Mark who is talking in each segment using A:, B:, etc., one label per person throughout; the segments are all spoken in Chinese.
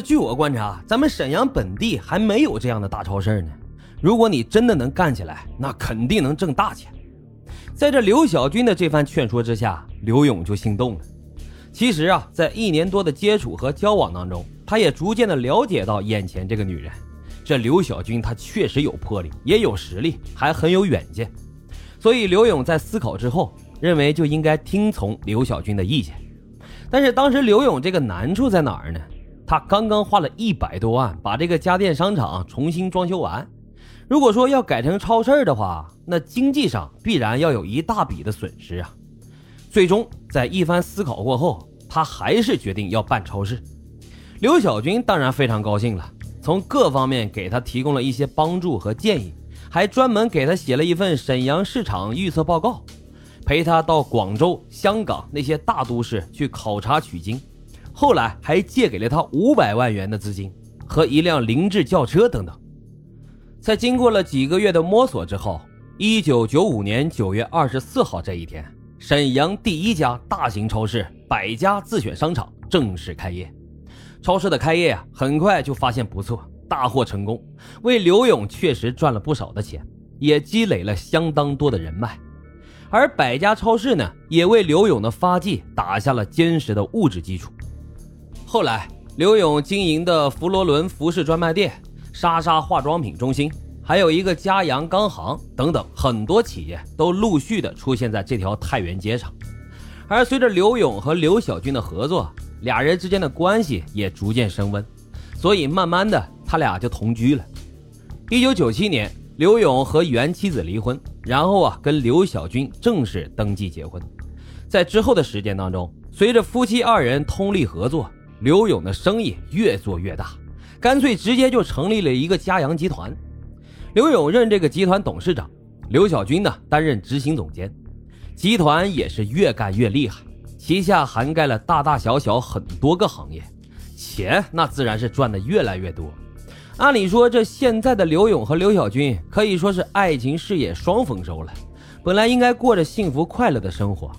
A: 据我观察，咱们沈阳本地还没有这样的大超市呢。如果你真的能干起来，那肯定能挣大钱。在这刘小军的这番劝说之下，刘勇就心动了。其实啊，在一年多的接触和交往当中，他也逐渐的了解到眼前这个女人。这刘小军她确实有魄力，也有实力，还很有远见。所以刘勇在思考之后，认为就应该听从刘小军的意见。但是当时刘勇这个难处在哪儿呢？他刚刚花了一百多万把这个家电商场重新装修完，如果说要改成超市的话，那经济上必然要有一大笔的损失啊。最终在一番思考过后，他还是决定要办超市。刘小军当然非常高兴了，从各方面给他提供了一些帮助和建议，还专门给他写了一份沈阳市场预测报告，陪他到广州、香港那些大都市去考察取经。后来还借给了他五百万元的资金和一辆凌志轿车等等。在经过了几个月的摸索之后，一九九五年九月二十四号这一天，沈阳第一家大型超市百家自选商场正式开业。超市的开业啊，很快就发现不错，大获成功，为刘勇确实赚了不少的钱，也积累了相当多的人脉。而百家超市呢，也为刘勇的发迹打下了坚实的物质基础。后来，刘勇经营的佛罗伦服饰专卖店、莎莎化妆品中心，还有一个嘉阳钢行等等很多企业都陆续的出现在这条太原街上。而随着刘勇和刘小军的合作，俩人之间的关系也逐渐升温，所以慢慢的他俩就同居了。一九九七年，刘勇和原妻子离婚，然后啊跟刘小军正式登记结婚。在之后的时间当中，随着夫妻二人通力合作。刘勇的生意越做越大，干脆直接就成立了一个嘉阳集团。刘勇任这个集团董事长，刘小军呢担任执行总监。集团也是越干越厉害，旗下涵盖了大大小小很多个行业，钱那自然是赚的越来越多。按理说，这现在的刘勇和刘小军可以说是爱情事业双丰收了，本来应该过着幸福快乐的生活。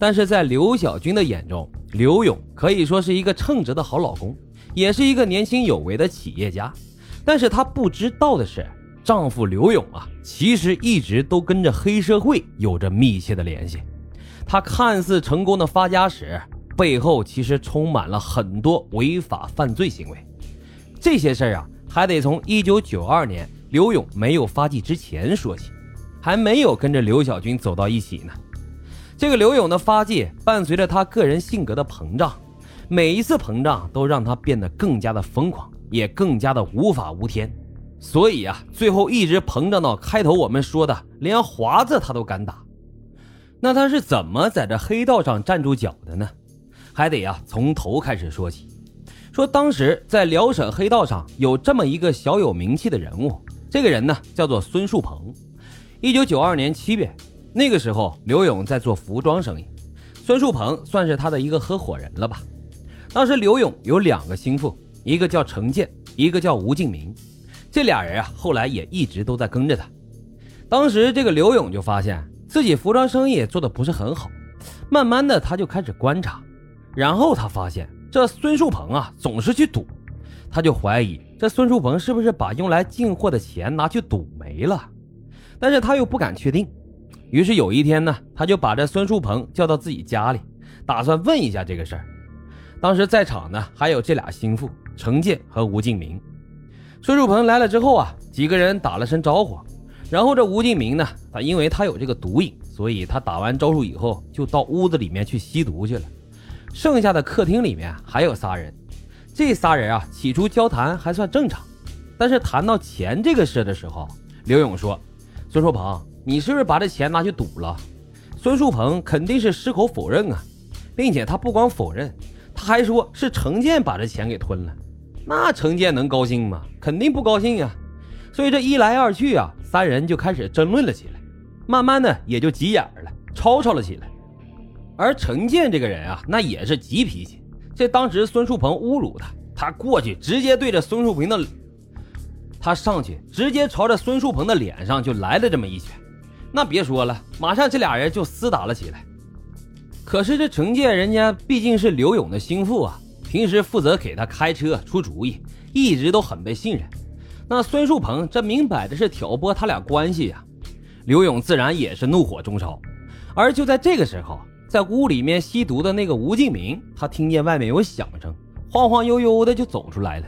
A: 但是在刘小军的眼中，刘勇可以说是一个称职的好老公，也是一个年轻有为的企业家。但是她不知道的是，丈夫刘勇啊，其实一直都跟着黑社会有着密切的联系。他看似成功的发家史背后，其实充满了很多违法犯罪行为。这些事儿啊，还得从1992年刘勇没有发迹之前说起，还没有跟着刘小军走到一起呢。这个刘勇的发迹伴随着他个人性格的膨胀，每一次膨胀都让他变得更加的疯狂，也更加的无法无天。所以啊，最后一直膨胀到开头我们说的连华子他都敢打。那他是怎么在这黑道上站住脚的呢？还得呀从头开始说起。说当时在辽沈黑道上有这么一个小有名气的人物，这个人呢叫做孙树鹏。一九九二年七月。那个时候，刘勇在做服装生意，孙树鹏算是他的一个合伙人了吧。当时刘勇有两个心腹，一个叫程建，一个叫吴敬明。这俩人啊，后来也一直都在跟着他。当时这个刘勇就发现自己服装生意做的不是很好，慢慢的他就开始观察，然后他发现这孙树鹏啊总是去赌，他就怀疑这孙树鹏是不是把用来进货的钱拿去赌没了，但是他又不敢确定。于是有一天呢，他就把这孙树鹏叫到自己家里，打算问一下这个事儿。当时在场呢还有这俩心腹程建和吴敬明。孙树鹏来了之后啊，几个人打了声招呼，然后这吴敬明呢，他因为他有这个毒瘾，所以他打完招呼以后就到屋子里面去吸毒去了。剩下的客厅里面还有仨人，这仨人啊起初交谈还算正常，但是谈到钱这个事的时候，刘勇说：“孙树鹏。”你是不是把这钱拿去赌了？孙树鹏肯定是矢口否认啊，并且他不光否认，他还说是程建把这钱给吞了。那程建能高兴吗？肯定不高兴呀。所以这一来二去啊，三人就开始争论了起来，慢慢的也就急眼了，吵吵了起来。而程建这个人啊，那也是急脾气。这当时孙树鹏侮辱他，他过去直接对着孙树鹏的，他上去直接朝着孙树鹏的脸上就来了这么一拳。那别说了，马上这俩人就厮打了起来。可是这程建人家毕竟是刘勇的心腹啊，平时负责给他开车出主意，一直都很被信任。那孙树鹏这明摆着是挑拨他俩关系呀，刘勇自然也是怒火中烧。而就在这个时候，在屋里面吸毒的那个吴敬明，他听见外面有响声，晃晃悠悠的就走出来了。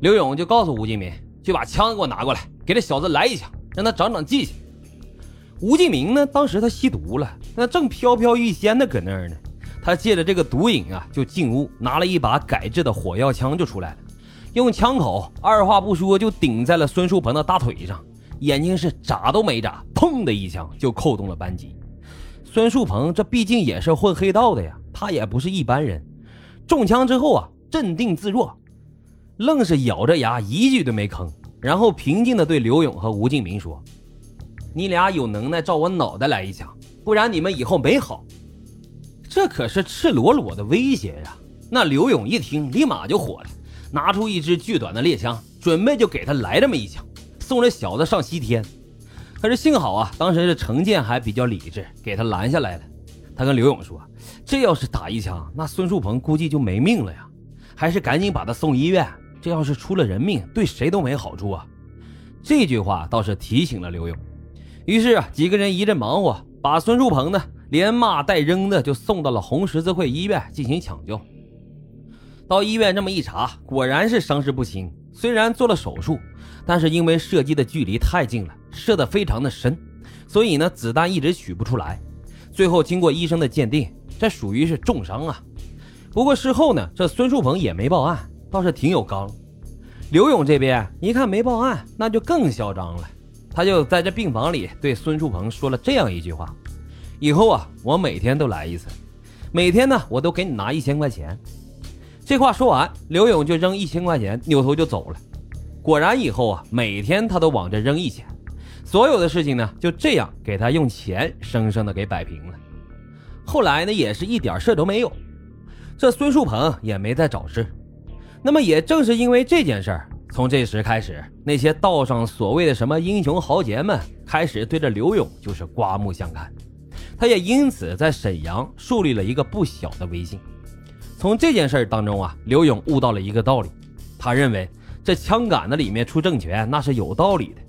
A: 刘勇就告诉吴敬明，去把枪给我拿过来，给这小子来一枪，让他长长记性。吴敬明呢，当时他吸毒了，那正飘飘欲仙的搁那儿呢。他借着这个毒瘾啊，就进屋拿了一把改制的火药枪就出来了，用枪口二话不说就顶在了孙树鹏的大腿上，眼睛是眨都没眨，砰的一枪就扣动了扳机。孙树鹏这毕竟也是混黑道的呀，他也不是一般人。中枪之后啊，镇定自若，愣是咬着牙一句都没吭，然后平静地对刘勇和吴敬明说：“你俩有能耐照我脑袋来一枪，不然你们以后没好。”这可是赤裸裸的威胁呀！那刘勇一听，立马就火了，拿出一支巨短的猎枪，准备就给他来这么一枪，送这小子上西天。可是幸好啊，当时这程建还比较理智，给他拦下来了。他跟刘勇说：“这要是打一枪，那孙树鹏估计就没命了呀，还是赶紧把他送医院。这要是出了人命，对谁都没好处啊。”这句话倒是提醒了刘勇。于是啊，几个人一阵忙活，把孙树鹏呢连骂带扔的就送到了红十字会医院进行抢救。到医院这么一查，果然是伤势不轻。虽然做了手术，但是因为射击的距离太近了，射得非常的深，所以呢子弹一直取不出来。最后经过医生的鉴定，这属于是重伤啊。不过事后呢，这孙树鹏也没报案，倒是挺有刚。刘勇这边一看没报案，那就更嚣张了。他就在这病房里对孙树鹏说了这样一句话：“以后啊，我每天都来一次，每天呢我都给你拿一千块钱。”这话说完，刘勇就扔一千块钱，扭头就走了。果然，以后啊，每天他都往这扔一千，所有的事情呢，就这样给他用钱生生的给摆平了。后来呢，也是一点事都没有，这孙树鹏也没再找事。那么，也正是因为这件事儿，从这时开始，那些道上所谓的什么英雄豪杰们，开始对着刘勇就是刮目相看。他也因此在沈阳树立了一个不小的威信。从这件事当中啊，刘勇悟到了一个道理，他认为这枪杆子里面出政权那是有道理的。